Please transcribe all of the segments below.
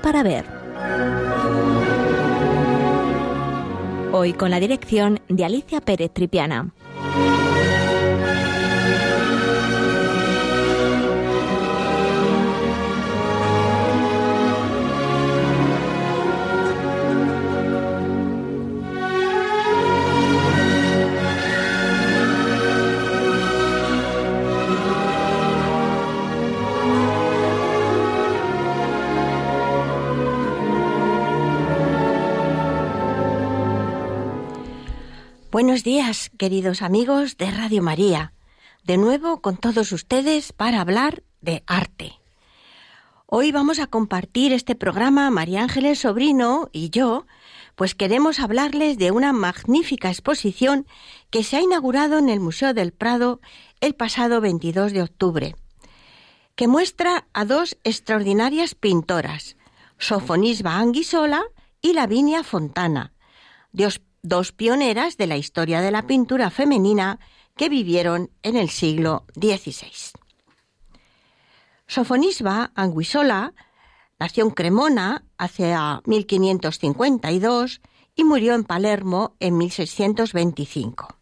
Para Ver. Hoy con la dirección de Alicia Pérez Tripiana. Buenos días, queridos amigos de Radio María. De nuevo con todos ustedes para hablar de arte. Hoy vamos a compartir este programa María Ángeles Sobrino y yo, pues queremos hablarles de una magnífica exposición que se ha inaugurado en el Museo del Prado el pasado 22 de octubre, que muestra a dos extraordinarias pintoras, Sofonisba Anguisola y Lavinia Fontana, Dios dos pioneras de la historia de la pintura femenina que vivieron en el siglo XVI. Sofonisba Anguisola nació en Cremona hacia 1552 y murió en Palermo en 1625.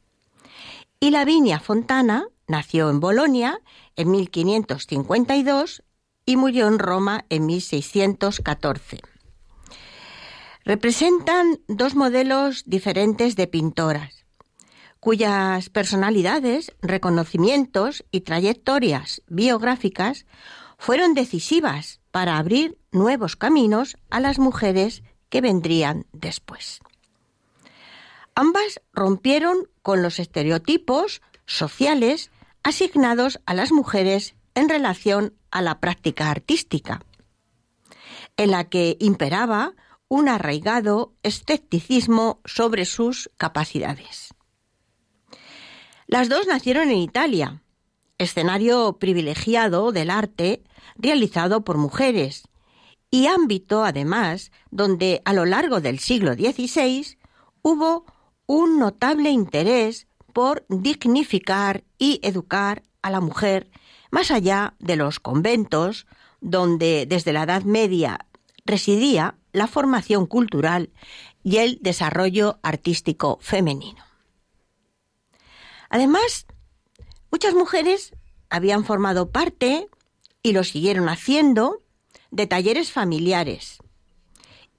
Y Lavinia Fontana nació en Bolonia en 1552 y murió en Roma en 1614 representan dos modelos diferentes de pintoras, cuyas personalidades, reconocimientos y trayectorias biográficas fueron decisivas para abrir nuevos caminos a las mujeres que vendrían después. Ambas rompieron con los estereotipos sociales asignados a las mujeres en relación a la práctica artística, en la que imperaba un arraigado escepticismo sobre sus capacidades. Las dos nacieron en Italia, escenario privilegiado del arte realizado por mujeres, y ámbito, además, donde a lo largo del siglo XVI hubo un notable interés por dignificar y educar a la mujer más allá de los conventos, donde desde la Edad Media residía la formación cultural y el desarrollo artístico femenino. Además, muchas mujeres habían formado parte, y lo siguieron haciendo, de talleres familiares,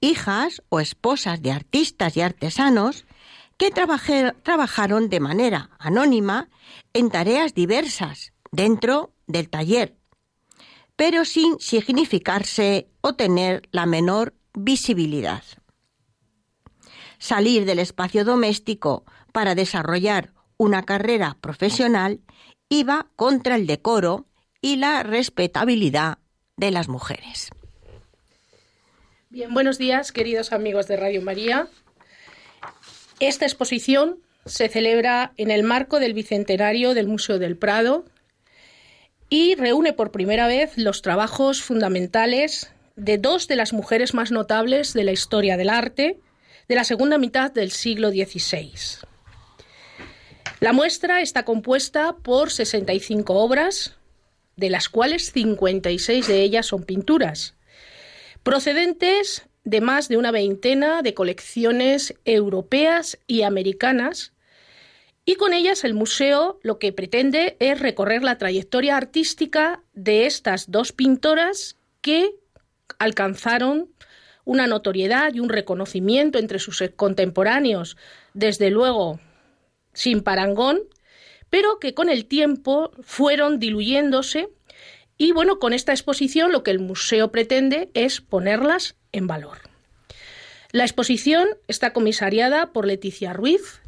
hijas o esposas de artistas y artesanos que trabajaron de manera anónima en tareas diversas dentro del taller, pero sin significarse o tener la menor visibilidad. Salir del espacio doméstico para desarrollar una carrera profesional iba contra el decoro y la respetabilidad de las mujeres. Bien, buenos días, queridos amigos de Radio María. Esta exposición se celebra en el marco del bicentenario del Museo del Prado y reúne por primera vez los trabajos fundamentales de dos de las mujeres más notables de la historia del arte de la segunda mitad del siglo XVI. La muestra está compuesta por 65 obras, de las cuales 56 de ellas son pinturas, procedentes de más de una veintena de colecciones europeas y americanas, y con ellas el museo lo que pretende es recorrer la trayectoria artística de estas dos pintoras que alcanzaron una notoriedad y un reconocimiento entre sus contemporáneos, desde luego sin parangón, pero que con el tiempo fueron diluyéndose y bueno, con esta exposición lo que el museo pretende es ponerlas en valor. La exposición está comisariada por Leticia Ruiz,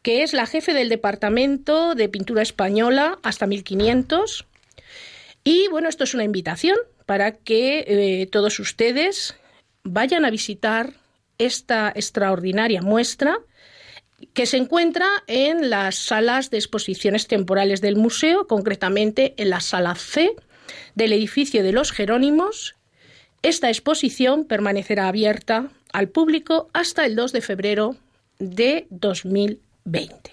que es la jefe del Departamento de Pintura Española hasta 1500. Y bueno, esto es una invitación para que eh, todos ustedes vayan a visitar esta extraordinaria muestra que se encuentra en las salas de exposiciones temporales del museo, concretamente en la sala C del edificio de los Jerónimos. Esta exposición permanecerá abierta al público hasta el 2 de febrero de 2020.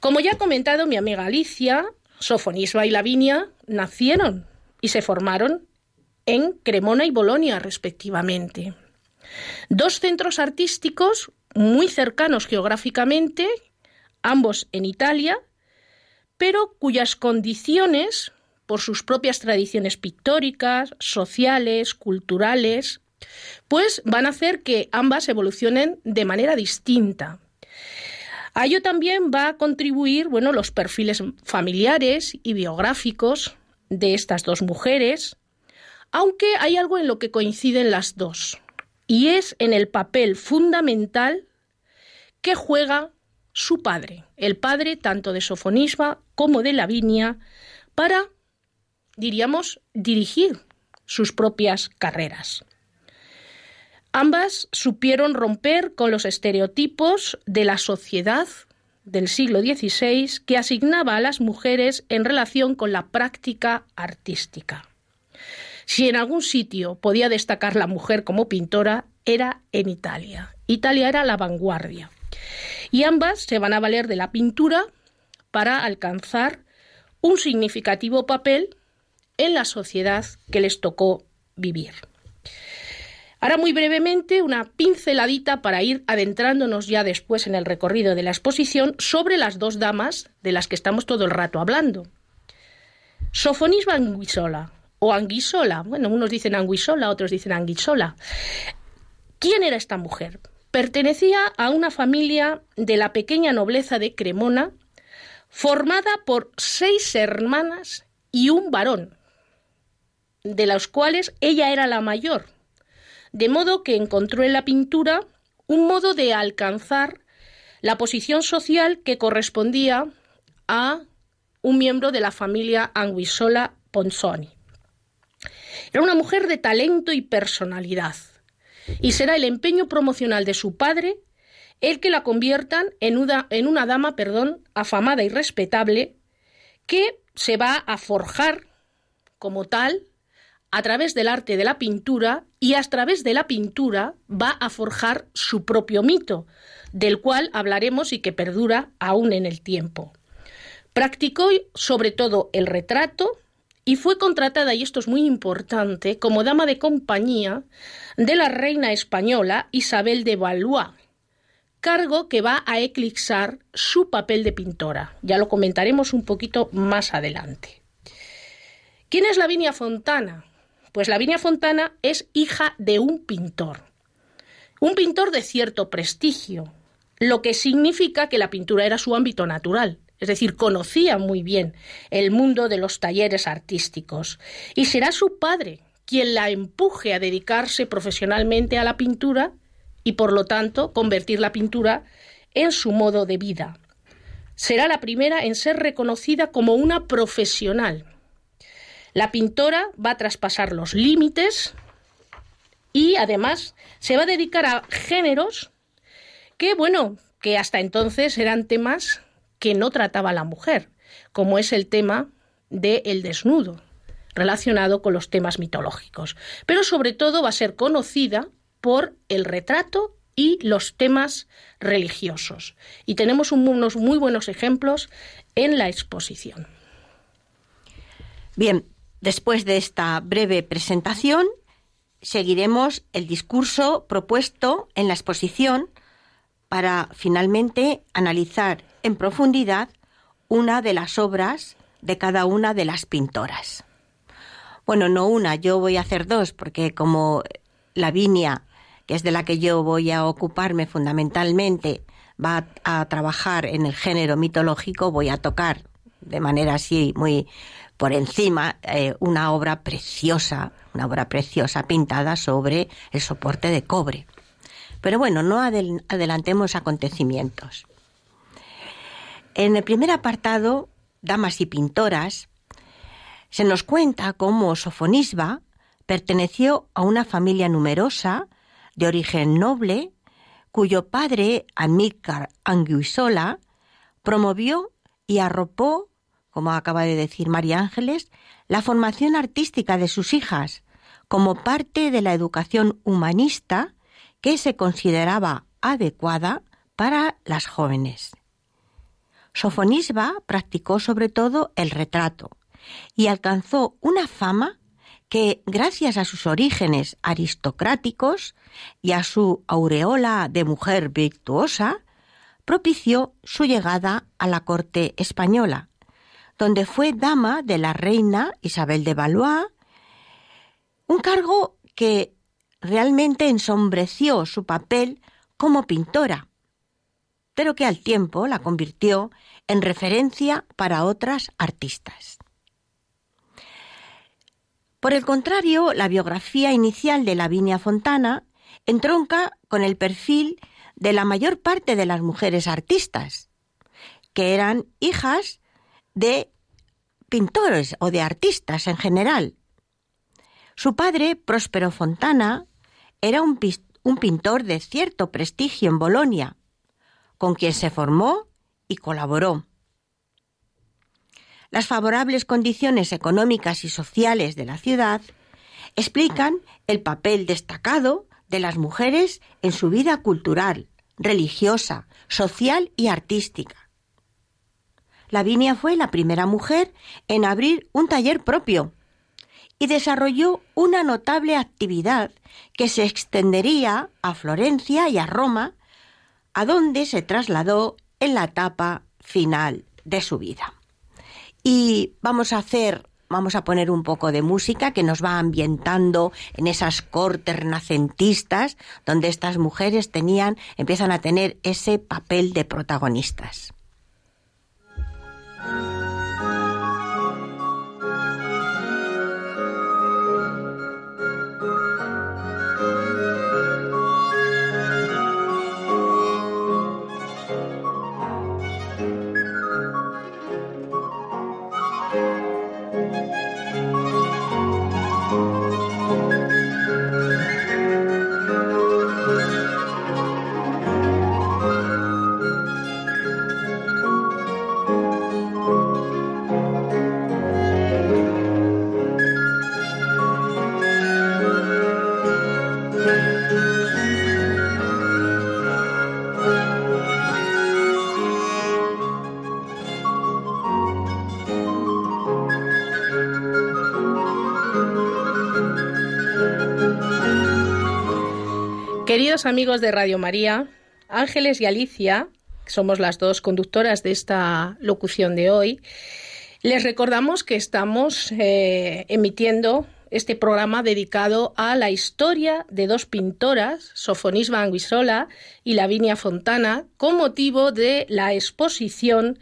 Como ya ha comentado mi amiga Alicia, Sofonisba y Lavinia nacieron y se formaron en Cremona y Bolonia, respectivamente. Dos centros artísticos muy cercanos geográficamente, ambos en Italia, pero cuyas condiciones, por sus propias tradiciones pictóricas, sociales, culturales, pues van a hacer que ambas evolucionen de manera distinta. A ello también va a contribuir, bueno, los perfiles familiares y biográficos de estas dos mujeres, aunque hay algo en lo que coinciden las dos, y es en el papel fundamental que juega su padre, el padre tanto de Sofonisba como de Lavinia, para, diríamos, dirigir sus propias carreras. Ambas supieron romper con los estereotipos de la sociedad del siglo XVI que asignaba a las mujeres en relación con la práctica artística. Si en algún sitio podía destacar la mujer como pintora, era en Italia. Italia era la vanguardia. Y ambas se van a valer de la pintura para alcanzar un significativo papel en la sociedad que les tocó vivir. Ahora muy brevemente una pinceladita para ir adentrándonos ya después en el recorrido de la exposición sobre las dos damas de las que estamos todo el rato hablando. Sofonisba Anguisola o Anguisola, bueno, unos dicen Anguisola, otros dicen Anguisola. ¿Quién era esta mujer? Pertenecía a una familia de la pequeña nobleza de Cremona, formada por seis hermanas y un varón, de los cuales ella era la mayor, de modo que encontró en la pintura un modo de alcanzar la posición social que correspondía a un miembro de la familia Anguissola Ponzoni. Era una mujer de talento y personalidad, y será el empeño promocional de su padre el que la conviertan en una, en una dama perdón, afamada y respetable que se va a forjar como tal a través del arte de la pintura y a través de la pintura va a forjar su propio mito, del cual hablaremos y que perdura aún en el tiempo. Practicó sobre todo el retrato y fue contratada, y esto es muy importante, como dama de compañía de la reina española Isabel de Valois, cargo que va a eclipsar su papel de pintora. Ya lo comentaremos un poquito más adelante. ¿Quién es Lavinia Fontana? Pues Lavinia Fontana es hija de un pintor, un pintor de cierto prestigio, lo que significa que la pintura era su ámbito natural, es decir, conocía muy bien el mundo de los talleres artísticos, y será su padre quien la empuje a dedicarse profesionalmente a la pintura y, por lo tanto, convertir la pintura en su modo de vida. Será la primera en ser reconocida como una profesional, la pintora va a traspasar los límites y además se va a dedicar a géneros que, bueno, que hasta entonces eran temas que no trataba la mujer, como es el tema del desnudo, relacionado con los temas mitológicos. Pero sobre todo va a ser conocida por el retrato y los temas religiosos. Y tenemos unos muy buenos ejemplos en la exposición. Bien, Después de esta breve presentación, seguiremos el discurso propuesto en la exposición para finalmente analizar en profundidad una de las obras de cada una de las pintoras. Bueno, no una, yo voy a hacer dos, porque como Lavinia, que es de la que yo voy a ocuparme fundamentalmente, va a, trabajar en el género mitológico, voy a tocar de manera así muy por encima eh, una obra preciosa, una obra preciosa pintada sobre el soporte de cobre. Pero bueno, no adelantemos acontecimientos. En el primer apartado, Damas y Pintoras, se nos cuenta cómo Sofonisba perteneció a una familia numerosa, de origen noble, cuyo padre, Amílcar Anguisola, promovió y arropó como acaba de decir María Ángeles, la formación artística de sus hijas como parte de la educación humanista que se consideraba adecuada para las jóvenes. Sofonisba practicó sobre todo el retrato y alcanzó una fama que, gracias a sus orígenes aristocráticos y a su aureola de mujer virtuosa, propició su llegada a la corte española, donde fue dama de la reina Isabel de Valois, un cargo que realmente ensombreció su papel como pintora, pero que al tiempo la convirtió en referencia para otras artistas. Por el contrario, la biografía inicial de Lavinia Fontana entronca con el perfil de la mayor parte de las mujeres artistas, que eran hijas de pintores o de artistas en general. Su padre, Próspero Fontana, era un, un pintor de cierto prestigio en Bolonia, con quien se formó y colaboró. Las favorables condiciones económicas y sociales de la ciudad explican el papel destacado de las mujeres en su vida cultural, religiosa, social y artística. Lavinia fue la primera mujer en abrir un taller propio y desarrolló una notable actividad que se extendería a Florencia y a Roma, a donde se trasladó en la etapa final de su vida. Y vamos a hacer vamos a poner un poco de música que nos va ambientando en esas cortes renacentistas donde estas mujeres tenían, empiezan a tener ese papel de protagonistas. Thank you. Queridos amigos de Radio María, Ángeles y Alicia, somos las dos conductoras de esta locución de hoy, les recordamos que estamos eh, emitiendo este programa dedicado a la historia de dos pintoras, Sofonisba Anguissola y Lavinia Fontana, con motivo de la exposición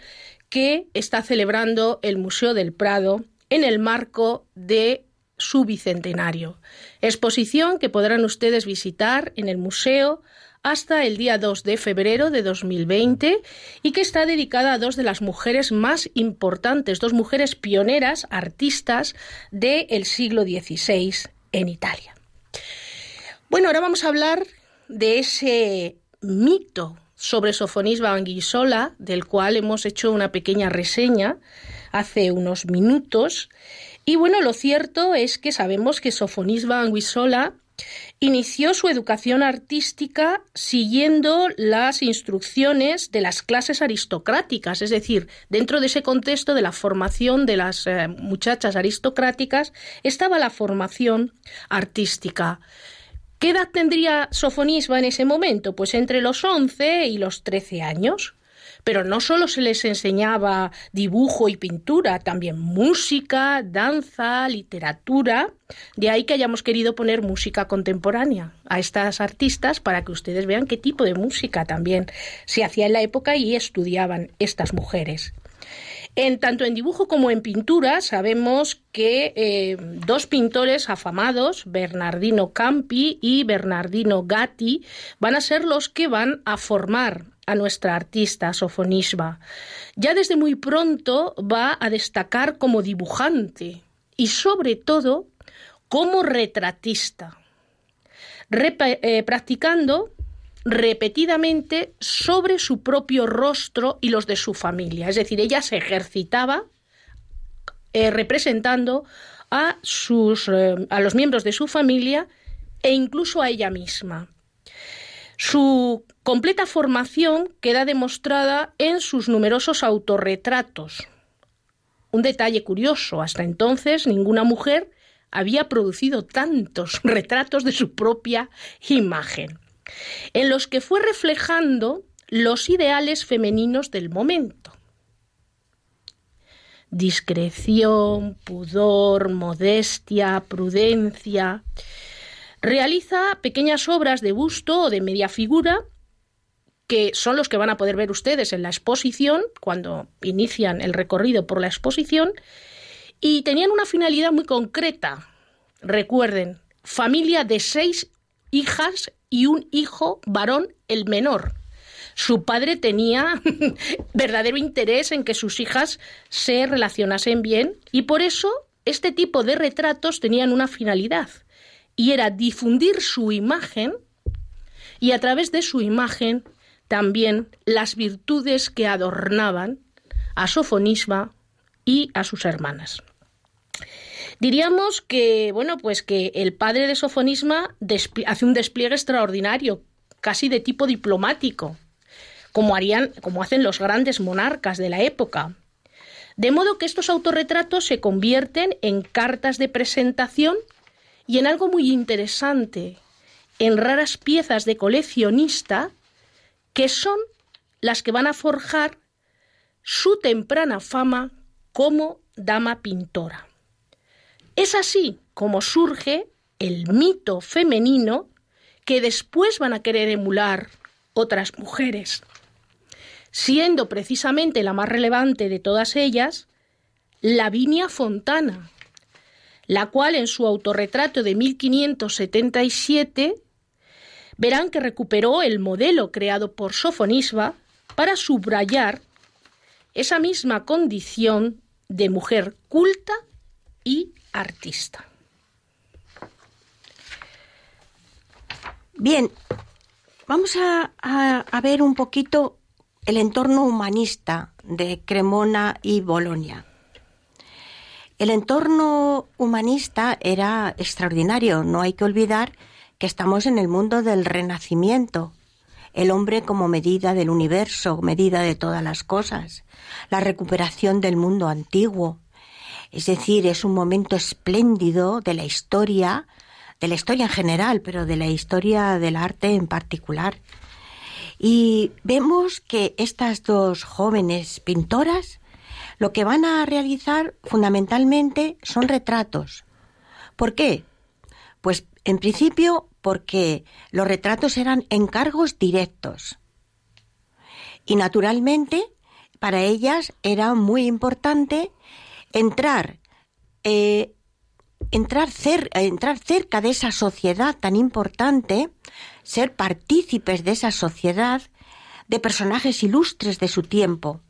que está celebrando el Museo del Prado en el marco de su bicentenario. Exposición que podrán ustedes visitar en el museo hasta el día 2 de febrero de 2020 y que está dedicada a dos de las mujeres más importantes, dos mujeres pioneras, artistas del siglo XVI en Italia. Bueno, ahora vamos a hablar de ese mito sobre Sofonisba Anguissola, del cual hemos hecho una pequeña reseña hace unos minutos y bueno, lo cierto es que sabemos que Sofonisba Anguissola inició su educación artística siguiendo las instrucciones de las clases aristocráticas, es decir, dentro de ese contexto de la formación de las eh, muchachas aristocráticas estaba la formación artística. ¿Qué edad tendría Sofonisba en ese momento? Pues entre los 11 y los 13 años. Pero no solo se les enseñaba dibujo y pintura, también música, danza, literatura. De ahí que hayamos querido poner música contemporánea a estas artistas para que ustedes vean qué tipo de música también se hacía en la época y estudiaban estas mujeres. En tanto en dibujo como en pintura sabemos que eh, dos pintores afamados, Bernardino Campi y Bernardino Gatti, van a ser los que van a formar a nuestra artista Sofonisba. Ya desde muy pronto va a destacar como dibujante y sobre todo como retratista, eh, practicando repetidamente sobre su propio rostro y los de su familia. Es decir, ella se ejercitaba eh, representando a, sus, eh, a los miembros de su familia e incluso a ella misma. Su completa formación queda demostrada en sus numerosos autorretratos. Un detalle curioso, hasta entonces ninguna mujer había producido tantos retratos de su propia imagen, en los que fue reflejando los ideales femeninos del momento. Discreción, pudor, modestia, prudencia. Realiza pequeñas obras de busto o de media figura que son los que van a poder ver ustedes en la exposición, cuando inician el recorrido por la exposición, y tenían una finalidad muy concreta. Recuerden, familia de seis hijas y un hijo varón, el menor. Su padre tenía verdadero interés en que sus hijas se relacionasen bien y por eso este tipo de retratos tenían una finalidad y era difundir su imagen y a través de su imagen también las virtudes que adornaban a Sofonisba y a sus hermanas. Diríamos que, bueno, pues que el padre de Sofonisma hace un despliegue extraordinario, casi de tipo diplomático, como harían, como hacen los grandes monarcas de la época. De modo que estos autorretratos se convierten en cartas de presentación y en algo muy interesante, en raras piezas de coleccionista que son las que van a forjar su temprana fama como dama pintora. Es así como surge el mito femenino que después van a querer emular otras mujeres, siendo precisamente la más relevante de todas ellas Lavinia Fontana, la cual en su autorretrato de 1577 verán que recuperó el modelo creado por Sofonisba para subrayar esa misma condición de mujer culta y artista. Bien, vamos a, ver un poquito el entorno humanista de Cremona y Bolonia. El entorno humanista era extraordinario, no hay que olvidar que estamos en el mundo del renacimiento, el hombre como medida del universo, medida de todas las cosas, la recuperación del mundo antiguo. Es decir, es un momento espléndido de la historia, de la historia en general, pero de la historia del arte en particular. Y vemos que estas dos jóvenes pintoras lo que van a realizar fundamentalmente son retratos. ¿Por qué? Pues en principio porque los retratos eran encargos directos. Y naturalmente, para ellas era muy importante entrar, eh, entrar, entrar cerca de esa sociedad tan importante, ser partícipes de esa sociedad, de personajes ilustres de su tiempo,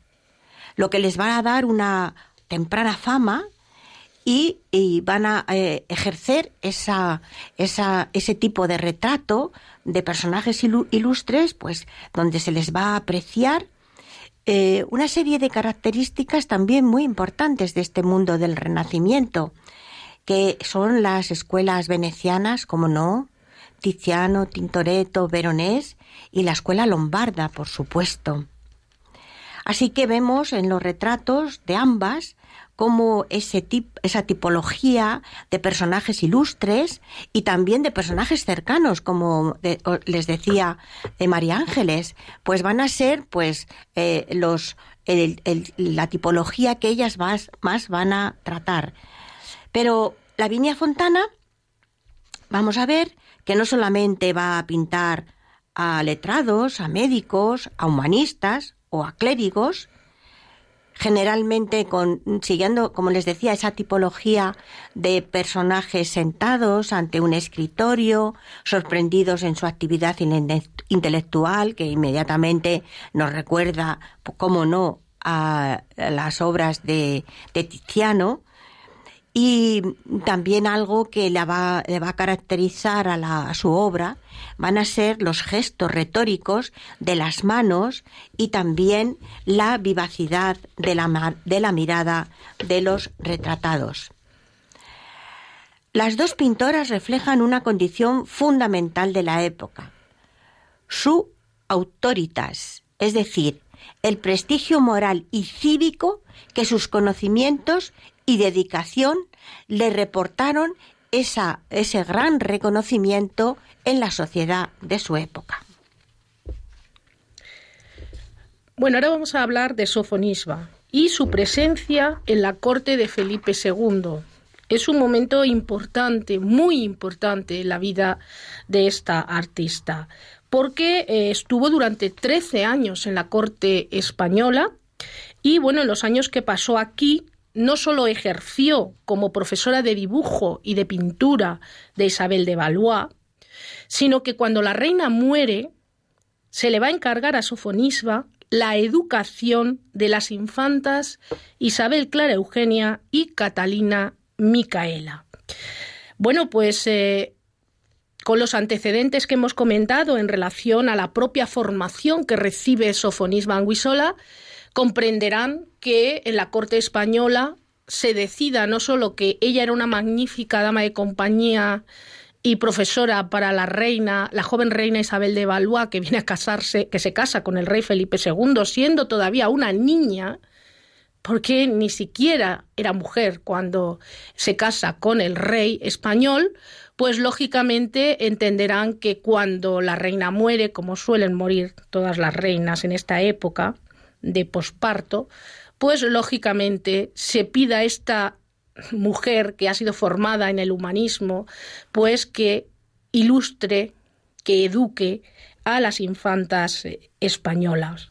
lo que les va a dar una temprana fama y, van a eh, ejercer ese tipo de retrato de personajes ilustres, pues donde se les va a apreciar eh, una serie de características también muy importantes de este mundo del Renacimiento, que son las escuelas venecianas, como no, Tiziano, Tintoretto, Veronés y la escuela lombarda, por supuesto. Así que vemos en los retratos de ambas como ese esa tipología de personajes ilustres y también de personajes cercanos, como les decía de María Ángeles, pues van a ser pues eh, los la tipología que ellas más, más van a tratar. Pero la Viña Fontana, vamos a ver que no solamente va a pintar a letrados, a médicos, a humanistas o a clérigos, generalmente con, siguiendo, como les decía, esa tipología de personajes sentados ante un escritorio, sorprendidos en su actividad intelectual, que inmediatamente nos recuerda, cómo no, a las obras de, de Tiziano, y también algo que va, le va a caracterizar a, a, su obra van a ser los gestos retóricos de las manos y también la vivacidad de la, de la mirada de los retratados. Las dos pintoras reflejan una condición fundamental de la época, su autoritas, es decir, el prestigio moral y cívico que sus conocimientos y dedicación le reportaron esa, ese gran reconocimiento en la sociedad de su época. Bueno, ahora vamos a hablar de Sofonisba y su presencia en la corte de Felipe II. Es un momento importante, muy importante en la vida de esta artista, porque eh, estuvo durante 13 años en la corte española y bueno, en los años que pasó aquí no solo ejerció como profesora de dibujo y de pintura de Isabel de Valois, sino que cuando la reina muere, se le va a encargar a Sofonisba la educación de las infantas Isabel Clara Eugenia y Catalina Micaela. Bueno, pues eh, con los antecedentes que hemos comentado en relación a la propia formación que recibe Sofonisba Anguisola, comprenderán que en la corte española se decida no solo que ella era una magnífica dama de compañía y profesora para la reina, la joven reina Isabel de Valois, que viene a casarse, que se casa con el rey Felipe II, siendo todavía una niña, porque ni siquiera era mujer cuando se casa con el rey español, pues lógicamente entenderán que cuando la reina muere, como suelen morir todas las reinas en esta época de posparto, pues lógicamente se pida esta mujer que ha sido formada en el humanismo, pues que ilustre, que eduque a las infantas eh, españolas.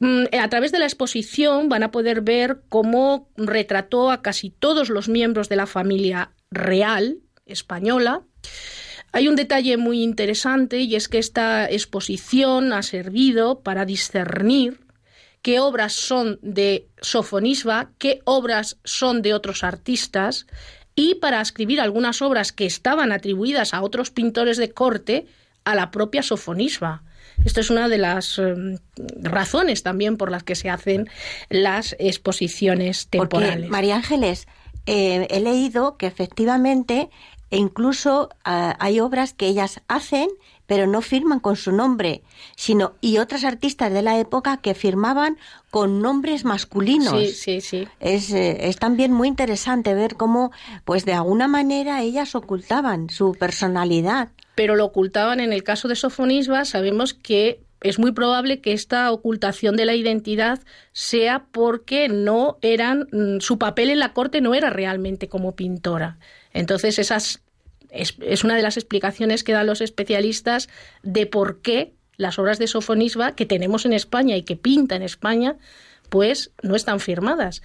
Mm, a través de la exposición van a poder ver cómo retrató a casi todos los miembros de la familia real española. Hay un detalle muy interesante y es que esta exposición ha servido para discernir qué obras son de Sofonisba, qué obras son de otros artistas, y para escribir algunas obras que estaban atribuidas a otros pintores de corte, a la propia Sofonisba. Esto es una de las em, razones también por las que se hacen las exposiciones temporales. María Ángeles, eh, he leído que efectivamente incluso ah, hay obras que ellas hacen pero no firman con su nombre, sino y otras artistas de la época que firmaban con nombres masculinos. Sí, sí, sí. Es, eh, es también muy interesante ver cómo, pues de alguna manera ellas ocultaban su personalidad. Pero lo ocultaban en el caso de Sofonisba, sabemos que es muy probable que esta ocultación de la identidad sea porque no eran mm, su papel en la corte no era realmente como pintora. Entonces esas es, una de las explicaciones que dan los especialistas de por qué las obras de Sofonisba que tenemos en España y que pinta en España, pues no están firmadas.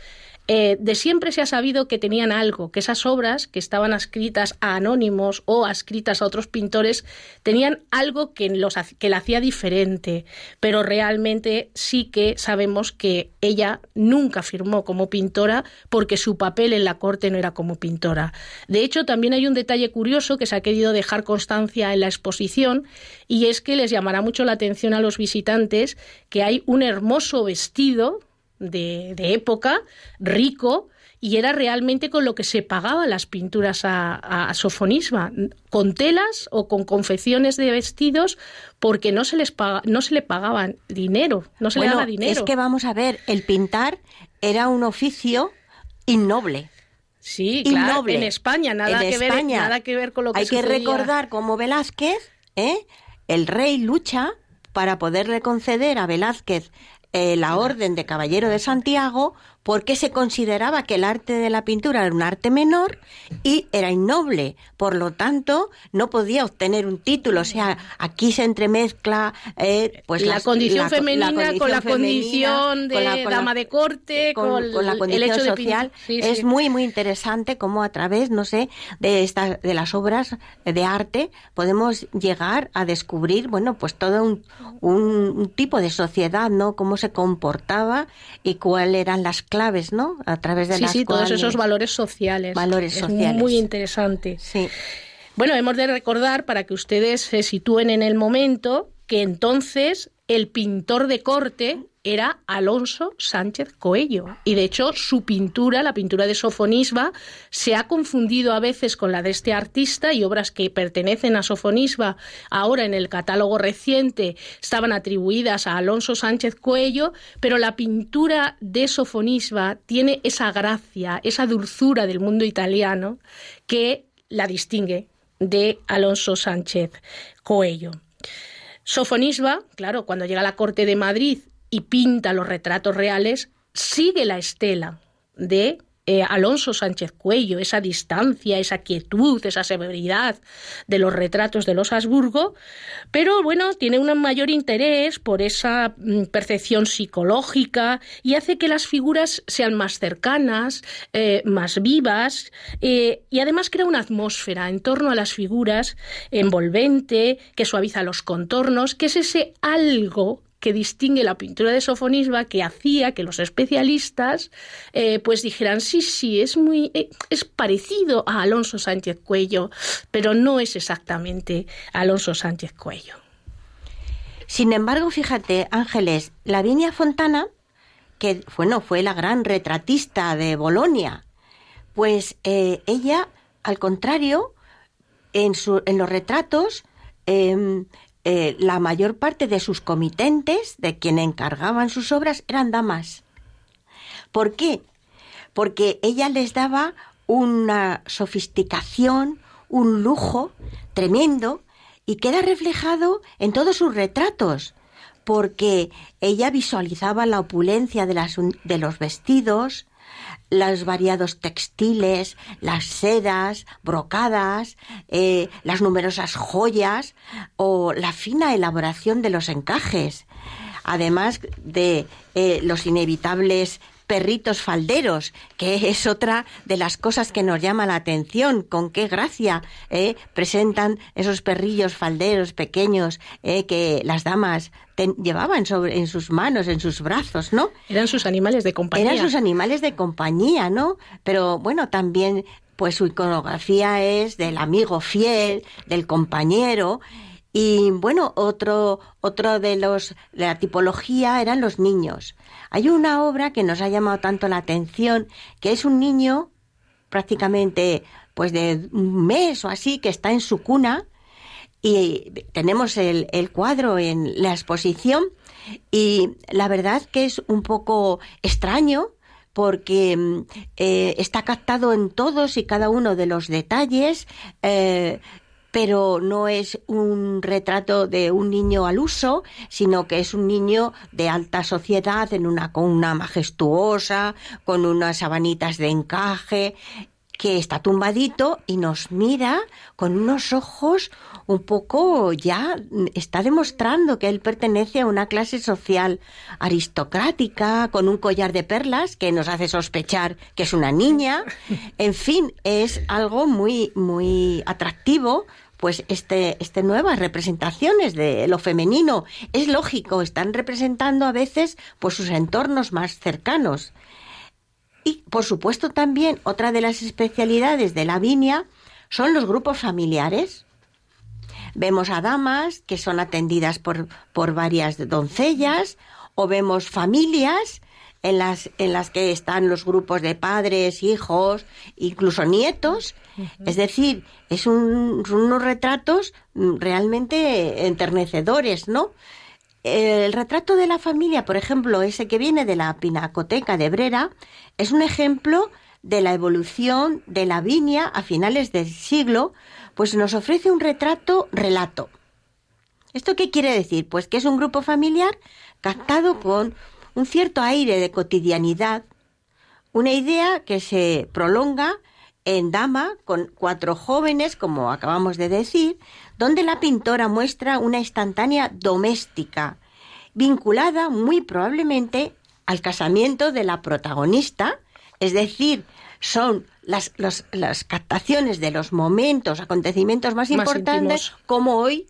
Eh, de siempre se ha sabido que tenían algo, que esas obras que estaban escritas a anónimos o escritas a otros pintores tenían algo que, los, que la hacía diferente, pero realmente sí que sabemos que ella nunca firmó como pintora porque su papel en la corte no era como pintora. De hecho, también hay un detalle curioso que se ha querido dejar constancia en la exposición y es que les llamará mucho la atención a los visitantes que hay un hermoso vestido de, época, rico, y era realmente con lo que se pagaban las pinturas a, Sofonisba, con telas o con confecciones de vestidos, porque no se les no se le pagaban dinero, no se le daba dinero. Es que vamos a ver, el pintar era un oficio innoble. Sí, claro, en España nada que ver, nada que ver con lo que Hay que recordar como Velázquez, ¿eh? el rey lucha para poderle conceder a Velázquez eh, la Orden de Caballero de Santiago porque se consideraba que el arte de la pintura era un arte menor y era innoble. Por lo tanto, no podía obtener un título. O sea, aquí se entremezcla eh, pues la, condición femenina con la condición de dama de corte, con, la condición el hecho social. es muy, muy interesante cómo a través, no sé, de, estas de las obras de arte podemos llegar a descubrir, bueno, pues todo un, un, tipo de sociedad, ¿no? Cómo se comportaba y cuáles eran las claves, ¿no? A través de sí, sí, todos esos valores sociales. Valores sociales. muy interesante. Sí. Bueno, hemos de recordar para que ustedes se sitúen en el momento que entonces el pintor de corte era Alonso Sánchez Coello. Y de hecho, su pintura, la pintura de Sofonisba, se ha confundido a veces con la de este artista y obras que pertenecen a Sofonisba, ahora en el catálogo reciente, estaban atribuidas a Alonso Sánchez Coello, pero la pintura de Sofonisba tiene esa gracia, esa dulzura del mundo italiano que la distingue de Alonso Sánchez Coello. Sofonisba, claro, cuando llega a la corte de Madrid y pinta los retratos reales, sigue la estela de eh, Alonso Sánchez Cuello, esa distancia, esa quietud, esa severidad de los retratos de los Habsburgo, pero bueno, tiene un mayor interés por esa mm, percepción psicológica y hace que las figuras sean más cercanas, eh, más vivas eh, y además crea una atmósfera en torno a las figuras envolvente, que suaviza los contornos, que es ese algo que distingue la pintura de Sofonisba que hacía que los especialistas eh, pues dijeran sí, sí, es muy eh, es parecido a Alonso Sánchez Cuello, pero no es exactamente Alonso Sánchez Cuello. Sin embargo, fíjate, Ángeles, Lavinia Fontana, que bueno, fue la gran retratista de Bolonia, pues eh, ella, al contrario, en, su, en los retratos em, eh, la mayor parte de sus comitentes, de quien encargaban sus obras, eran damas. ¿Por qué? Porque ella les daba una sofisticación, un lujo tremendo y queda reflejado en todos sus retratos, porque ella visualizaba la opulencia de, las, de los vestidos, los variados textiles, las sedas, brocadas, eh, las numerosas joyas o la fina elaboración de los encajes, además de eh, los inevitables perritos falderos, que es otra de las cosas que nos llama la atención, con qué gracia eh, presentan esos perrillos falderos pequeños eh, que las damas llevaban sobre, en sus manos, en sus brazos, ¿no? Eran sus animales de compañía. Eran sus animales de compañía, ¿no? Pero bueno, también pues su iconografía es del amigo fiel, del compañero, y bueno, otro, otro de los, de la tipología eran los niños. Hay una obra que nos ha llamado tanto la atención, que es un niño prácticamente pues de un mes o así, que está en su cuna, y tenemos el, el cuadro en la exposición, y la verdad que es un poco extraño, porque mm, eh, está captado en todos y cada uno de los detalles, eh, pero no es un retrato de un niño al uso, sino que es un niño de alta sociedad en una con una majestuosa, con unas sabanitas de encaje, que está tumbadito y nos mira con unos ojos un poco ya está demostrando que él pertenece a una clase social aristocrática, con un collar de perlas que nos hace sospechar que es una niña. En fin, es algo muy, muy atractivo pues este, este nuevas representaciones de lo femenino. Es lógico, están representando a veces pues sus entornos más cercanos. Y por supuesto también otra de las especialidades de la viña son los grupos familiares. Vemos a damas que son atendidas por, por varias doncellas o vemos familias en las, en las que están los grupos de padres, hijos, incluso nietos. Es decir, es un, son unos retratos realmente enternecedores, ¿no? El retrato de la familia, por ejemplo, ese que viene de la Pinacoteca de Brera, es un ejemplo de la evolución de la viña a finales del siglo, pues nos ofrece un retrato relato. ¿Esto qué quiere decir? Pues que es un grupo familiar captado con un cierto aire de cotidianidad, una idea que se prolonga en Dama con cuatro jóvenes, como acabamos de decir, donde la pintora muestra una instantánea doméstica, vinculada muy probablemente al casamiento de la protagonista, es decir, son las, las captaciones de los momentos, acontecimientos más, importantes, como hoy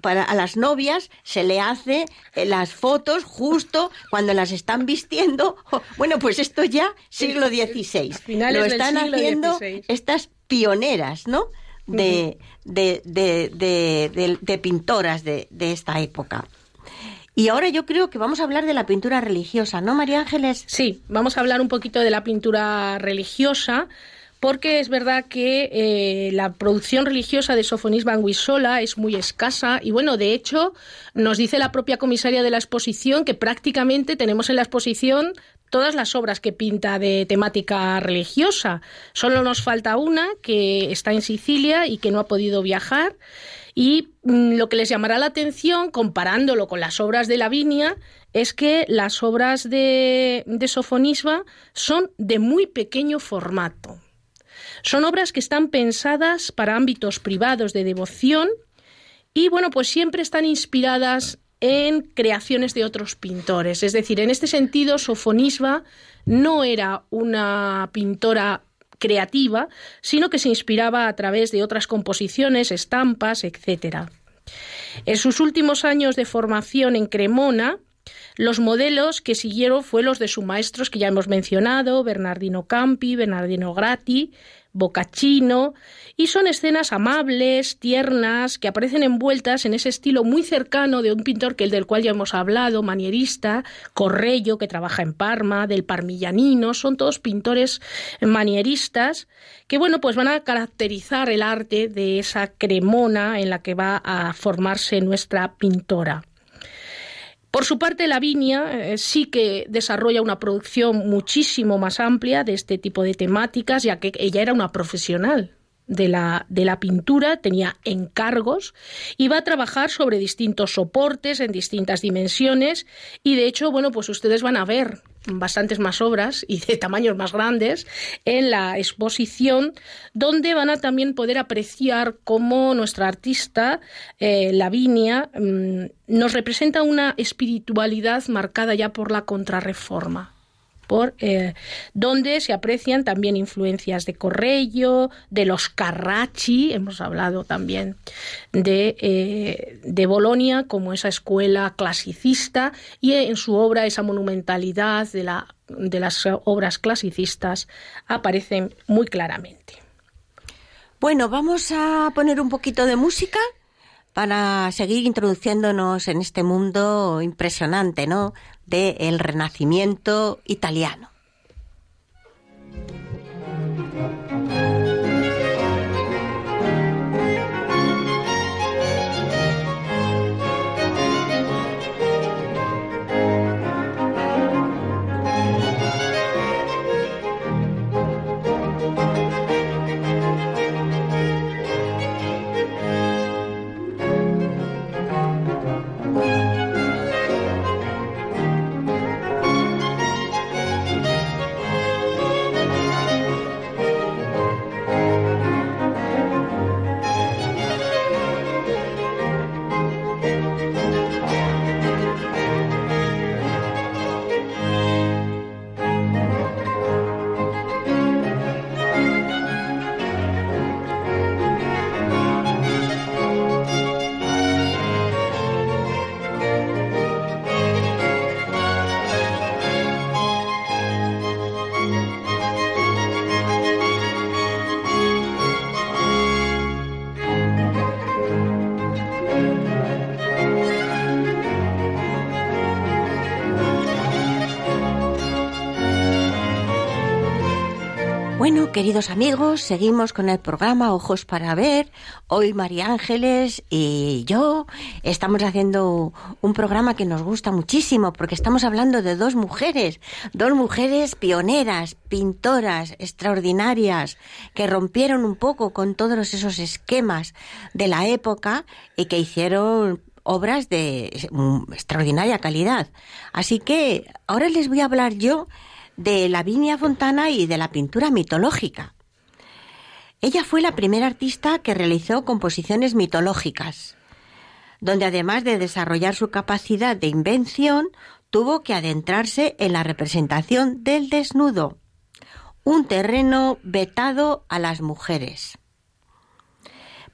para a las novias se le hace eh, las fotos justo cuando las están vistiendo. Bueno, pues esto ya siglo XVI. Lo están haciendo estas pioneras, ¿no? De, de, de, de, pintoras de esta época. Y ahora yo creo que vamos a hablar de la pintura religiosa, ¿no, María Ángeles? Sí, vamos a hablar un poquito de la pintura religiosa porque es verdad que eh, la producción religiosa de Sofonis Banguisola es muy escasa y bueno, de hecho, nos dice la propia comisaria de la exposición que prácticamente tenemos en la exposición todas las obras que pinta de temática religiosa. Solo nos falta una que está en Sicilia y que no ha podido viajar. Y mm, lo que les llamará la atención, comparándolo con las obras de Lavinia, es que las obras de, de Sofonisba son de muy pequeño formato. Son obras que están pensadas para ámbitos privados de devoción y bueno, pues siempre están inspiradas en creaciones de otros pintores. Es decir, en este sentido, Sofonisba no era una pintora creativa, sino que se inspiraba a través de otras composiciones, estampas, etc. En sus últimos años de formación en Cremona, los modelos que siguieron fueron los de sus maestros que ya hemos mencionado, Bernardino Campi, Bernardino Gratti, Boccacino, y son escenas amables, tiernas, que aparecen envueltas en ese estilo muy cercano de un pintor que el del cual ya hemos hablado, manierista, Corrello, que trabaja en Parma, del Parmillanino, son todos pintores manieristas que bueno, pues van a caracterizar el arte de esa cremona en la que va a formarse nuestra pintora. Por su parte, Lavinia eh, sí que desarrolla una producción muchísimo más amplia de este tipo de temáticas, ya que ella era una profesional de la, de la pintura, tenía encargos, iba a trabajar sobre distintos soportes en distintas dimensiones. Y de hecho, bueno, pues ustedes van a ver bastantes más obras y de tamaños más grandes en la exposición, donde van a también poder apreciar cómo nuestra artista, eh, Lavinia, mm, nos representa una espiritualidad marcada ya por la contrarreforma por eh, donde se aprecian también influencias de Corrello, de los Carracci, hemos hablado también de, eh, de Bolonia como esa escuela clasicista y en su obra esa monumentalidad de, la, de las obras clasicistas aparecen muy claramente. Bueno, vamos a poner un poquito de música para seguir introduciéndonos en este mundo impresionante, ¿no? del Renacimiento italiano. Queridos amigos, seguimos con el programa Ojos para Ver. Hoy María Ángeles y yo estamos haciendo un programa que nos gusta muchísimo porque estamos hablando de dos mujeres, dos mujeres pioneras, pintoras, extraordinarias, que rompieron un poco con todos esos esquemas de la época y que hicieron obras de extraordinaria calidad. Así que ahora les voy a hablar yo de Lavinia Fontana y de la pintura mitológica. Ella fue la primera artista que realizó composiciones mitológicas, donde además de desarrollar su capacidad de invención, tuvo que adentrarse en la representación del desnudo, un terreno vetado a las mujeres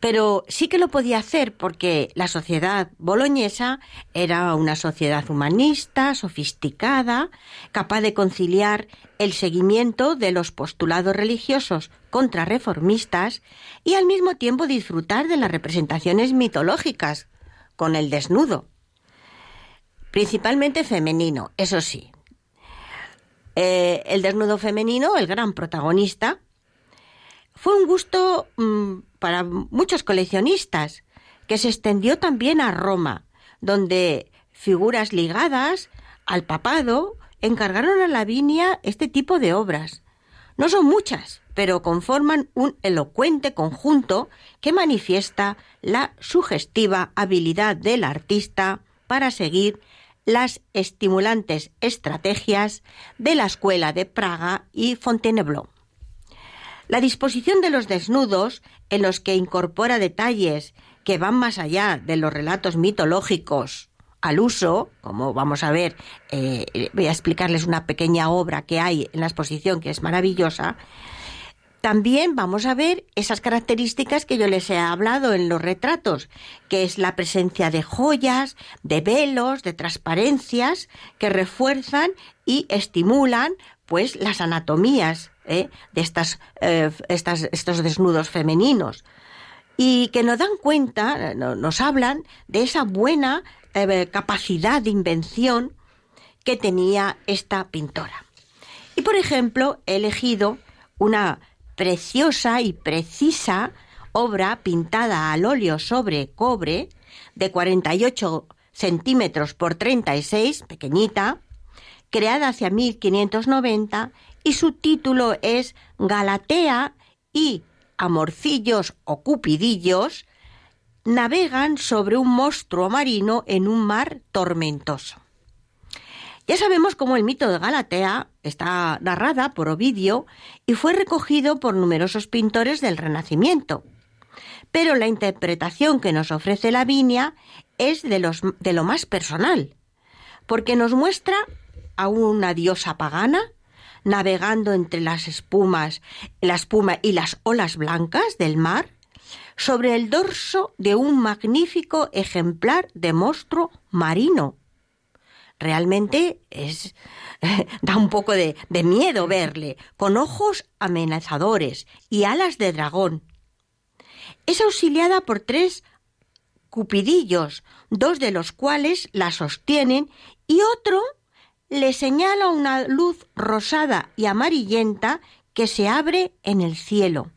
pero sí que lo podía hacer porque la sociedad boloñesa era una sociedad humanista, sofisticada, capaz de conciliar el seguimiento de los postulados religiosos contrarreformistas y al mismo tiempo disfrutar de las representaciones mitológicas con el desnudo, principalmente femenino, eso sí. Eh, el desnudo femenino, el gran protagonista, fue un gusto mm, para muchos coleccionistas, que se extendió también a Roma, donde figuras ligadas al papado encargaron a Lavinia este tipo de obras. No son muchas, pero conforman un elocuente conjunto que manifiesta la sugestiva habilidad del artista para seguir las estimulantes estrategias de la Escuela de Praga y Fontainebleau. La disposición de los desnudos, en los que incorpora detalles que van más allá de los relatos mitológicos al uso, como vamos a ver, eh, voy a explicarles una pequeña obra que hay en la exposición que es maravillosa, también vamos a ver esas características que yo les he hablado en los retratos, que es la presencia de joyas, de velos, de transparencias que refuerzan y estimulan pues las anatomías ¿eh? de eh, estas, estos desnudos femeninos y que nos dan cuenta, nos hablan de esa buena eh, capacidad de invención que tenía esta pintora. Y por ejemplo, he elegido una preciosa y precisa obra pintada al óleo sobre cobre de 48 centímetros por 36, pequeñita, creada hacia 1590 y su título es Galatea y amorcillos o cupidillos navegan sobre un monstruo marino en un mar tormentoso. Ya sabemos cómo el mito de Galatea está narrada por Ovidio y fue recogido por numerosos pintores del Renacimiento. Pero la interpretación que nos ofrece Lavinia es de, lo más personal, porque nos muestra a una diosa pagana navegando entre las espumas, la espuma y las olas blancas del mar, sobre el dorso de un magnífico ejemplar de monstruo marino, realmente es da un poco de, de miedo verle, con ojos amenazadores y alas de dragón. Es auxiliada por tres cupidillos, dos de los cuales la sostienen y otro le señala una luz rosada y amarillenta que se abre en el cielo.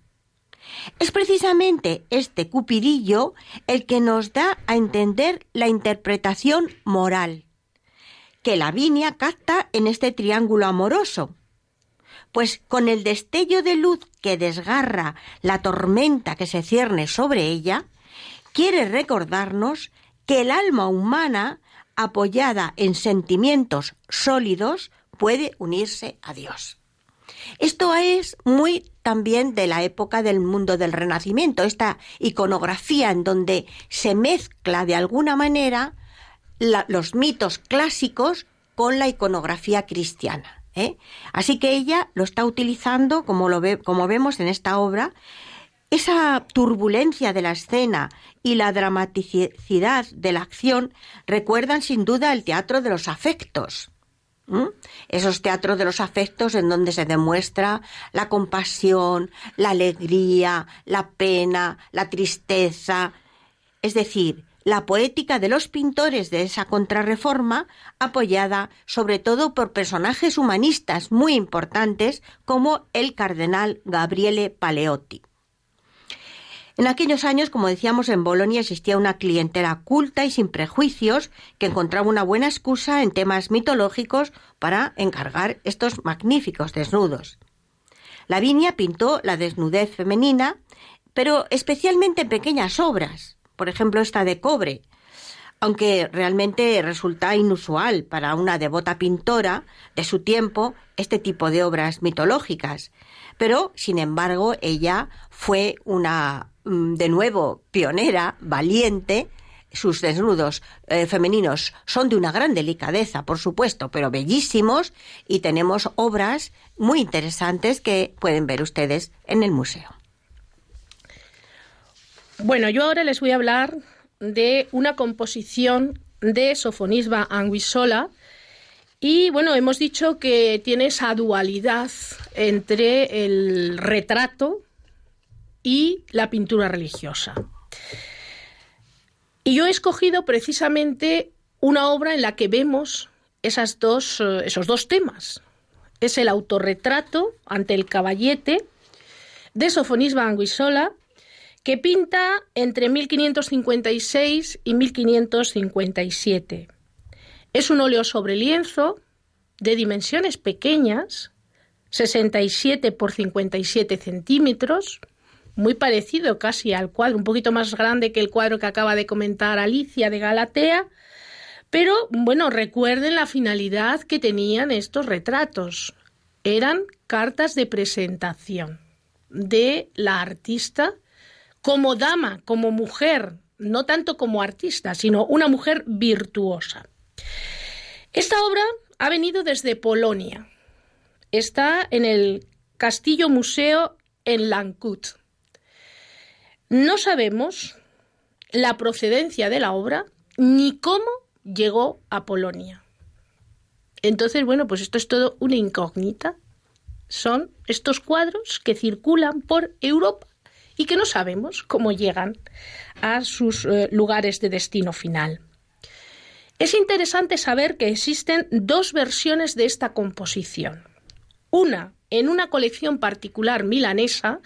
Es precisamente este cupidillo el que nos da a entender la interpretación moral que Lavinia capta en este triángulo amoroso. Pues con el destello de luz que desgarra la tormenta que se cierne sobre ella, quiere recordarnos que el alma humana, apoyada en sentimientos sólidos, puede unirse a Dios. Esto es muy también de la época del mundo del Renacimiento, esta iconografía en donde se mezcla de alguna manera los mitos clásicos con la iconografía cristiana. ¿eh? Así que ella lo está utilizando, como, lo como vemos en esta obra, esa turbulencia de la escena y la dramaticidad de la acción recuerdan sin duda el teatro de los afectos. Esos teatros de los afectos en donde se demuestra la compasión, la alegría, la pena, la tristeza. Es decir, la poética de los pintores de esa contrarreforma, apoyada sobre todo por personajes humanistas muy importantes como el cardenal Gabriele Paleotti. En aquellos años, como decíamos, en Bolonia existía una clientela culta y sin prejuicios que encontraba una buena excusa en temas mitológicos para encargar estos magníficos desnudos. Lavinia pintó la desnudez femenina, pero especialmente en pequeñas obras, por ejemplo esta de cobre, aunque realmente resulta inusual para una devota pintora de su tiempo este tipo de obras mitológicas. Pero, sin embargo, ella fue una, de nuevo, pionera, valiente, sus desnudos eh, femeninos son de una gran delicadeza, por supuesto, pero bellísimos y tenemos obras muy interesantes que pueden ver ustedes en el museo. Bueno, yo ahora les voy a hablar de una composición de Sofonisba Anguissola. Y bueno, hemos dicho que tiene esa dualidad entre el retrato y la pintura religiosa. Y yo he escogido precisamente una obra en la que vemos esas dos, eh, esos dos temas. Es el autorretrato ante el caballete de Sofonisba Anguissola que pinta entre 1556 y 1557. Es un óleo sobre lienzo de dimensiones pequeñas, 67 por 57 centímetros, muy parecido casi al cuadro, un poquito más grande que el cuadro que acaba de comentar Alicia de Galatea, pero bueno, recuerden la finalidad que tenían estos retratos. Eran cartas de presentación de la artista como dama, como mujer, no tanto como artista, sino una mujer virtuosa. Esta obra ha venido desde Polonia. Está en el Castillo Museo en Lankut. No sabemos la procedencia de la obra ni cómo llegó a Polonia. Entonces, bueno, pues esto es todo una incógnita. Son estos cuadros que circulan por Europa y que no sabemos cómo llegan a sus eh, lugares de destino final. Es interesante saber que existen dos versiones de esta composición. Una en una colección particular milanesa,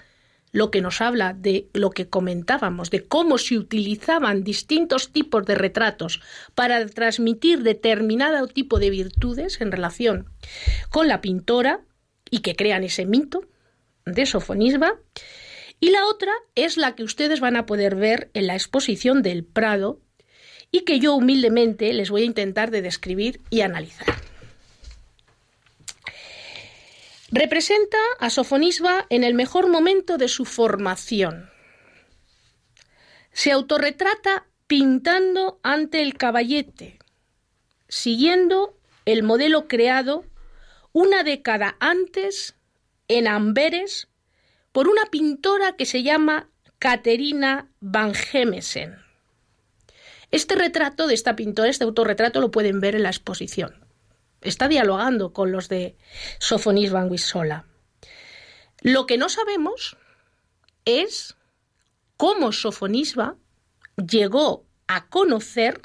lo que nos habla de lo que comentábamos, de cómo se utilizaban distintos tipos de retratos para transmitir determinado tipo de virtudes en relación con la pintora y que crean ese mito de Sofonisba. Y la otra es la que ustedes van a poder ver en la exposición del Prado y que yo humildemente les voy a intentar de describir y analizar. Representa a Sofonisba en el mejor momento de su formación. Se autorretrata pintando ante el caballete, siguiendo el modelo creado una década antes en Amberes por una pintora que se llama Caterina van Gemesen. Este retrato de esta pintora, este autorretrato, lo pueden ver en la exposición. Está dialogando con los de Sofonis van Wissola. Lo que no sabemos es cómo Sofonisba llegó a conocer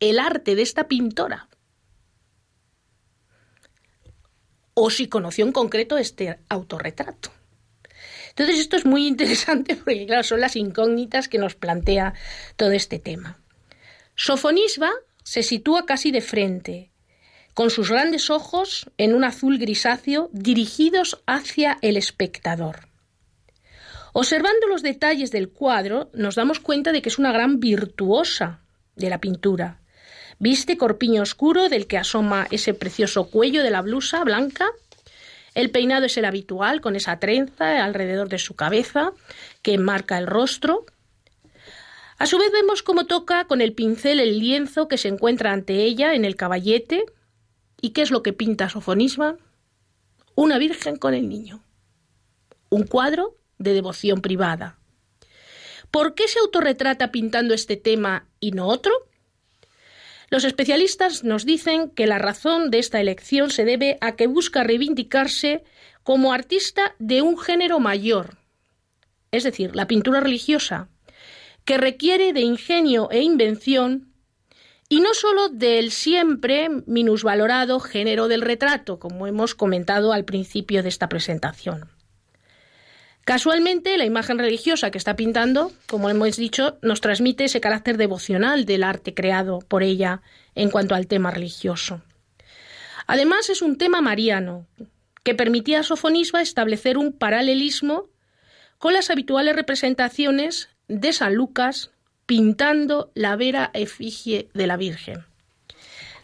el arte de esta pintora. O si conoció en concreto este autorretrato. Entonces esto es muy interesante porque, claro, son las incógnitas que nos plantea todo este tema. Sofonisba se sitúa casi de frente, con sus grandes ojos en un azul grisáceo dirigidos hacia el espectador. Observando los detalles del cuadro, nos damos cuenta de que es una gran virtuosa de la pintura. Viste corpiño oscuro del que asoma ese precioso cuello de la blusa blanca el peinado es el habitual, con esa trenza alrededor de su cabeza que enmarca el rostro. A su vez vemos cómo toca con el pincel el lienzo que se encuentra ante ella en el caballete. ¿Y qué es lo que pinta Sofonisma? Una virgen con el niño. Un cuadro de devoción privada. ¿Por qué se autorretrata pintando este tema y no otro? Los especialistas nos dicen que la razón de esta elección se debe a que busca reivindicarse como artista de un género mayor, es decir, la pintura religiosa, que requiere de ingenio e invención y no sólo del siempre minusvalorado género del retrato, como hemos comentado al principio de esta presentación. Casualmente, la imagen religiosa que está pintando, como hemos dicho, nos transmite ese carácter devocional del arte creado por ella en cuanto al tema religioso. Además, es un tema mariano, que permitía a Sofonisba establecer un paralelismo con las habituales representaciones de San Lucas pintando la vera efigie de la Virgen.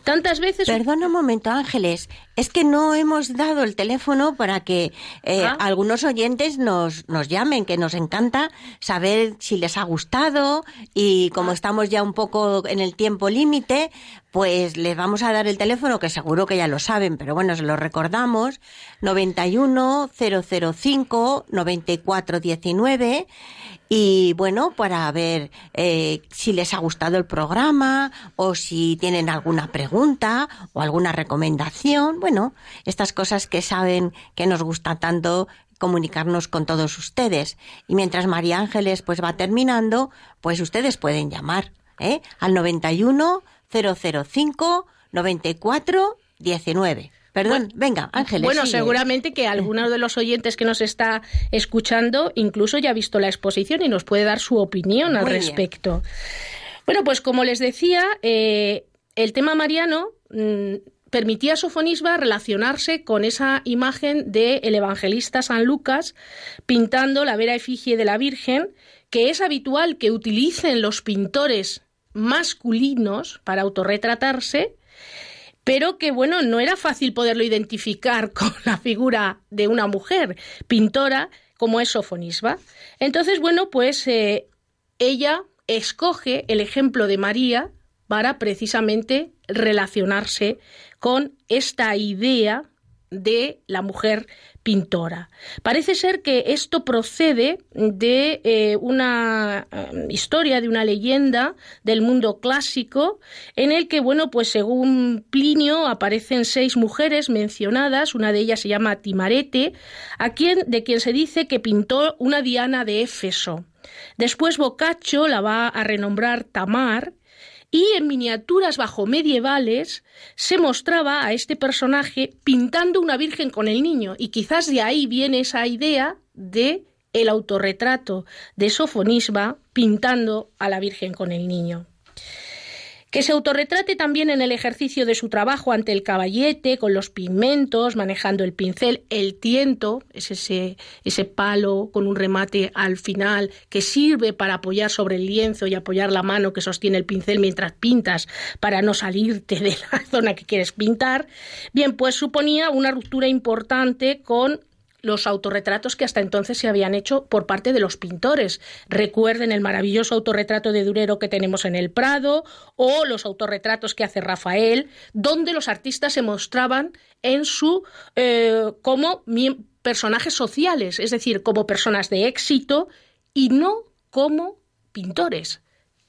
Tantas veces. Perdona un momento, Ángeles. Es que no hemos dado el teléfono para que eh, ah. algunos oyentes nos, nos llamen, que nos encanta saber si les ha gustado y como ah. estamos ya un poco en el tiempo límite, pues les vamos a dar el teléfono, que seguro que ya lo saben, pero bueno, se lo recordamos, 91 005 9419 y bueno, para ver eh, si les ha gustado el programa o si tienen alguna pregunta o alguna recomendación. Bueno, estas cosas que saben que nos gusta tanto comunicarnos con todos ustedes. Y mientras María Ángeles pues va terminando, pues ustedes pueden llamar ¿eh? al 91 005 94 19. Perdón, venga, Ángeles. Bueno, seguramente que alguno de los oyentes que nos está escuchando incluso ya ha visto la exposición y nos puede dar su opinión al respecto. Bueno, pues como les decía, eh, el tema mariano mm, permitía a Sofonisba relacionarse con esa imagen del evangelista San Lucas pintando la vera efigie de la Virgen, que es habitual que utilicen los pintores masculinos para autorretratarse, pero que bueno, no era fácil poderlo identificar con la figura de una mujer pintora como es Sofonisba. Entonces, bueno, pues eh, ella escoge el ejemplo de María para precisamente relacionarse con esta idea de la mujer pintora. Parece ser que esto procede de eh, una eh, historia, de una leyenda del mundo clásico, en el que, bueno, pues según Plinio aparecen seis mujeres mencionadas, una de ellas se llama Timarete, a quien, de quien se dice que pintó una Diana de Éfeso. Después Boccaccio la va a renombrar Tamar, y en miniaturas bajo medievales se mostraba a este personaje pintando una virgen con el niño. Y quizás de ahí viene esa idea de el autorretrato de Sofonisba pintando a la virgen con el niño que se autorretrate también en el ejercicio de su trabajo ante el caballete, con los pigmentos, manejando el pincel, el tiento, es ese, ese palo con un remate al final que sirve para apoyar sobre el lienzo y apoyar la mano que sostiene el pincel mientras pintas para no salirte de la zona que quieres pintar. Bien, pues suponía una ruptura importante con los autorretratos que hasta entonces se habían hecho por parte de los pintores. Recuerden el maravilloso autorretrato de Durero que tenemos en el Prado o los autorretratos que hace Rafael, donde los artistas se mostraban en su eh, como personajes sociales, es decir, como personas de éxito y no como pintores.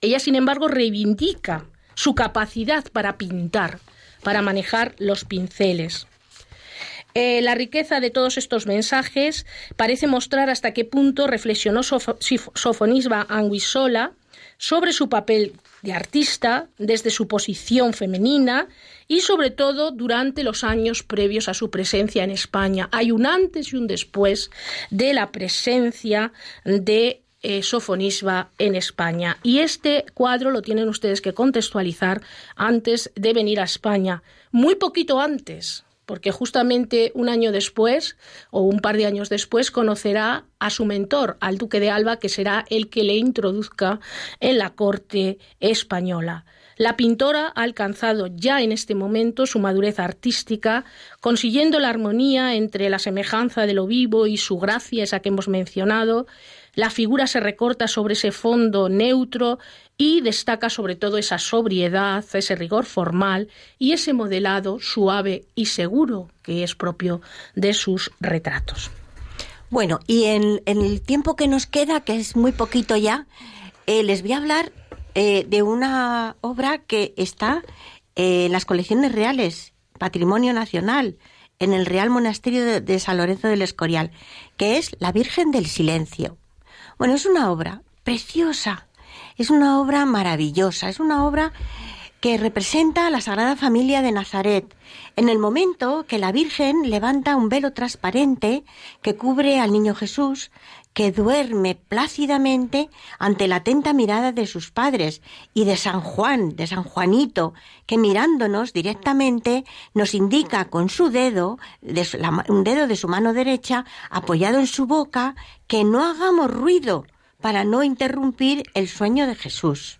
Ella, sin embargo, reivindica su capacidad para pintar, para manejar los pinceles. Eh, la riqueza de todos estos mensajes parece mostrar hasta qué punto reflexionó Sofonisba Anguissola sobre su papel de artista desde su posición femenina y sobre todo durante los años previos a su presencia en España. Hay un antes y un después de la presencia de eh, Sofonisba en España. Y este cuadro lo tienen ustedes que contextualizar antes de venir a España, muy poquito antes, porque justamente un año después o un par de años después conocerá a su mentor, al duque de Alba, que será el que le introduzca en la corte española. La pintora ha alcanzado ya en este momento su madurez artística, consiguiendo la armonía entre la semejanza de lo vivo y su gracia, esa que hemos mencionado, la figura se recorta sobre ese fondo neutro y destaca sobre todo esa sobriedad, ese rigor formal y ese modelado suave y seguro que es propio de sus retratos. Bueno, y en, el tiempo que nos queda, que es muy poquito ya, eh, les voy a hablar eh, de una obra que está en las colecciones reales, Patrimonio Nacional, en el Real Monasterio de San Lorenzo del Escorial, que es La Virgen del Silencio. Bueno, es una obra preciosa, es una obra maravillosa, es una obra que representa a la Sagrada Familia de Nazaret, en el momento que la Virgen levanta un velo transparente que cubre al niño Jesús, que duerme plácidamente ante la atenta mirada de sus padres y de San Juan, de San Juanito, que mirándonos directamente nos indica con su dedo, un dedo de su mano derecha, apoyado en su boca, que no hagamos ruido para no interrumpir el sueño de Jesús.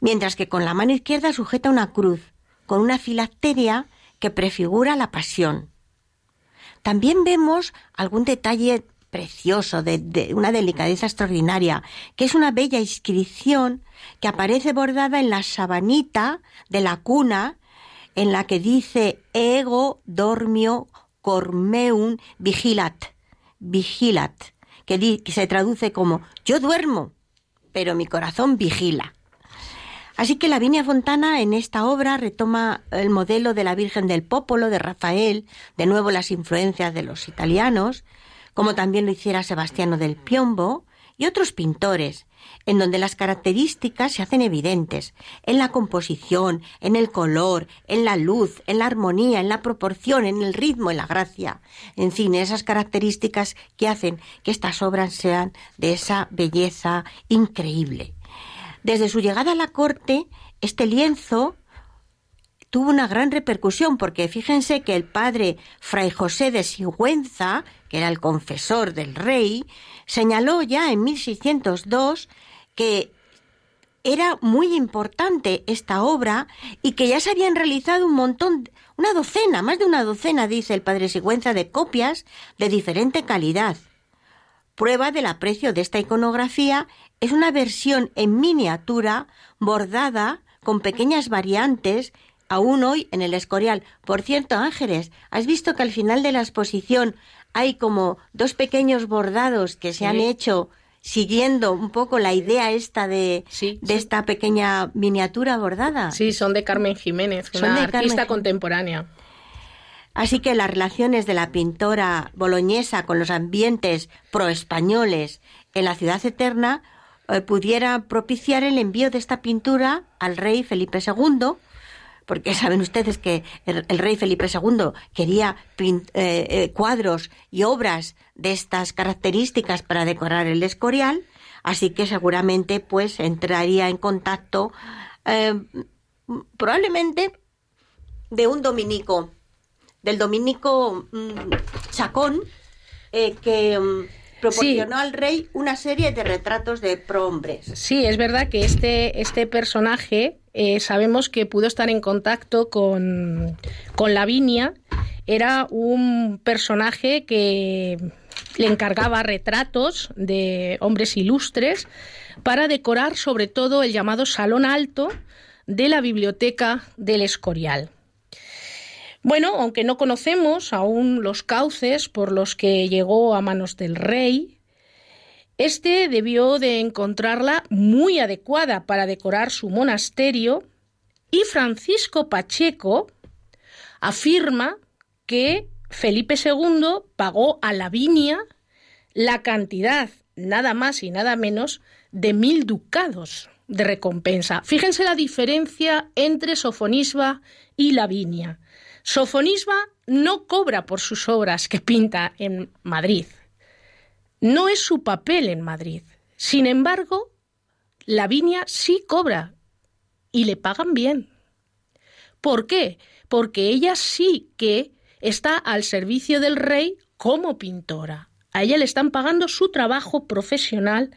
Mientras que con la mano izquierda sujeta una cruz, con una filacteria que prefigura la pasión. También vemos algún detalle precioso, de, una delicadeza extraordinaria, que es una bella inscripción que aparece bordada en la sabanita de la cuna, en la que dice ego dormio cormeum vigilat, vigilat, que, se traduce como yo duermo, pero mi corazón vigila. Así que la Viña Fontana en esta obra retoma el modelo de la Virgen del Popolo de Rafael, de nuevo las influencias de los italianos, como también lo hiciera Sebastiano del Piombo y otros pintores, en donde las características se hacen evidentes, en la composición, en el color, en la luz, en la armonía, en la proporción, en el ritmo, en la gracia, en fin, esas características que hacen que estas obras sean de esa belleza increíble. Desde su llegada a la corte, este lienzo tuvo una gran repercusión, porque fíjense que el padre Fray José de Sigüenza, que era el confesor del rey, señaló ya en 1602 que era muy importante esta obra y que ya se habían realizado un montón, una docena, más de una docena, dice el padre Sigüenza, de copias de diferente calidad. Prueba del aprecio de esta iconografía es una versión en miniatura bordada con pequeñas variantes aún hoy en el Escorial. Por cierto, Ángeles, ¿has visto que al final de la exposición hay como dos pequeños bordados que se han hecho siguiendo un poco la idea esta de, de esta pequeña miniatura bordada? Sí, son de Carmen Jiménez, una artista contemporánea. Así que las relaciones de la pintora boloñesa con los ambientes proespañoles en la ciudad eterna eh, pudiera propiciar el envío de esta pintura al rey Felipe II, porque saben ustedes que el, rey Felipe II quería eh, eh, cuadros y obras de estas características para decorar el Escorial, así que seguramente pues entraría en contacto probablemente de un dominico, del dominico mm, Chacón, que mm, proporcionó al rey una serie de retratos de prohombres. Sí, es verdad que este, este personaje eh, sabemos que pudo estar en contacto con, con Lavinia. Era un personaje que le encargaba retratos de hombres ilustres para decorar sobre todo el llamado Salón Alto de la Biblioteca del Escorial. Bueno, aunque no conocemos aún los cauces por los que llegó a manos del rey, este debió de encontrarla muy adecuada para decorar su monasterio y Francisco Pacheco afirma que Felipe II pagó a Lavinia la cantidad nada más y nada menos de mil ducados de recompensa. Fíjense la diferencia entre Sofonisba y Lavinia. Sofonisba no cobra por sus obras que pinta en Madrid. No es su papel en Madrid. Sin embargo, Lavinia sí cobra y le pagan bien. ¿Por qué? Porque ella sí que está al servicio del rey como pintora. A ella le están pagando su trabajo profesional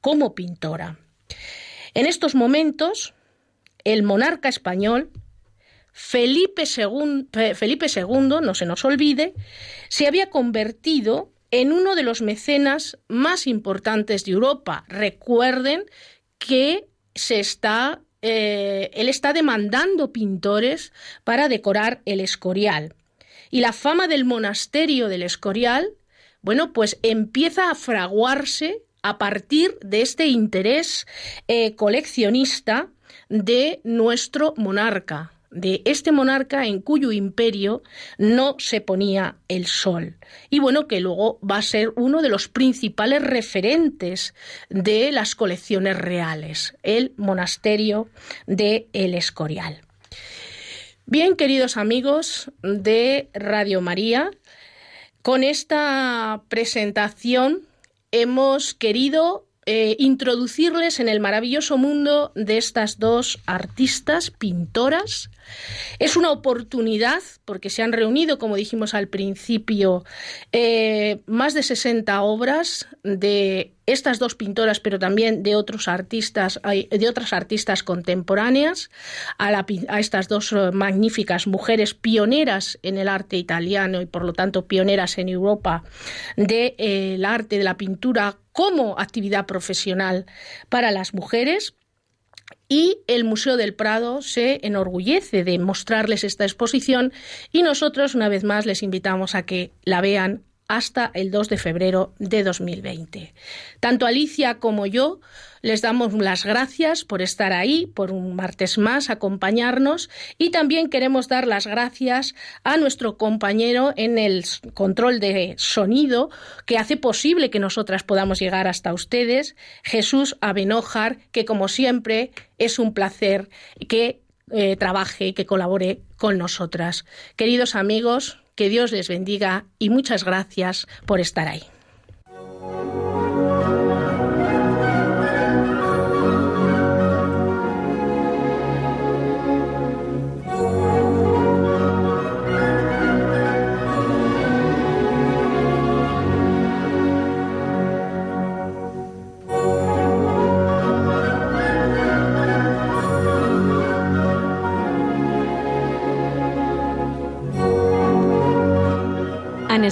como pintora. En estos momentos, el monarca español Felipe II, Felipe II, no se nos olvide, se había convertido en uno de los mecenas más importantes de Europa. Recuerden que se está, eh, él está demandando pintores para decorar el Escorial. Y la fama del monasterio del Escorial, bueno, pues empieza a fraguarse a partir de este interés eh, coleccionista de nuestro monarca, de este monarca en cuyo imperio no se ponía el sol. Y bueno, que luego va a ser uno de los principales referentes de las colecciones reales, el monasterio de El Escorial. Bien, queridos amigos de Radio María, con esta presentación hemos querido eh, introducirles en el maravilloso mundo de estas dos artistas, pintoras. Es una oportunidad, porque se han reunido, como dijimos al principio, eh, más de 60 obras de estas dos pintoras, pero también de otros artistas, de otras artistas contemporáneas, a, estas dos eh, magníficas mujeres pioneras en el arte italiano y por lo tanto pioneras en Europa del arte de la pintura como actividad profesional para las mujeres. Y el Museo del Prado se enorgullece de mostrarles esta exposición y nosotros una vez más les invitamos a que la vean hasta el 2 de febrero de 2020. Tanto Alicia como yo les damos las gracias por estar ahí, por un martes más acompañarnos y también queremos dar las gracias a nuestro compañero en el control de sonido que hace posible que nosotras podamos llegar hasta ustedes, Jesús Abenójar, que como siempre es un placer que eh, trabaje que colabore con nosotras. Queridos amigos, que Dios les bendiga y muchas gracias por estar ahí.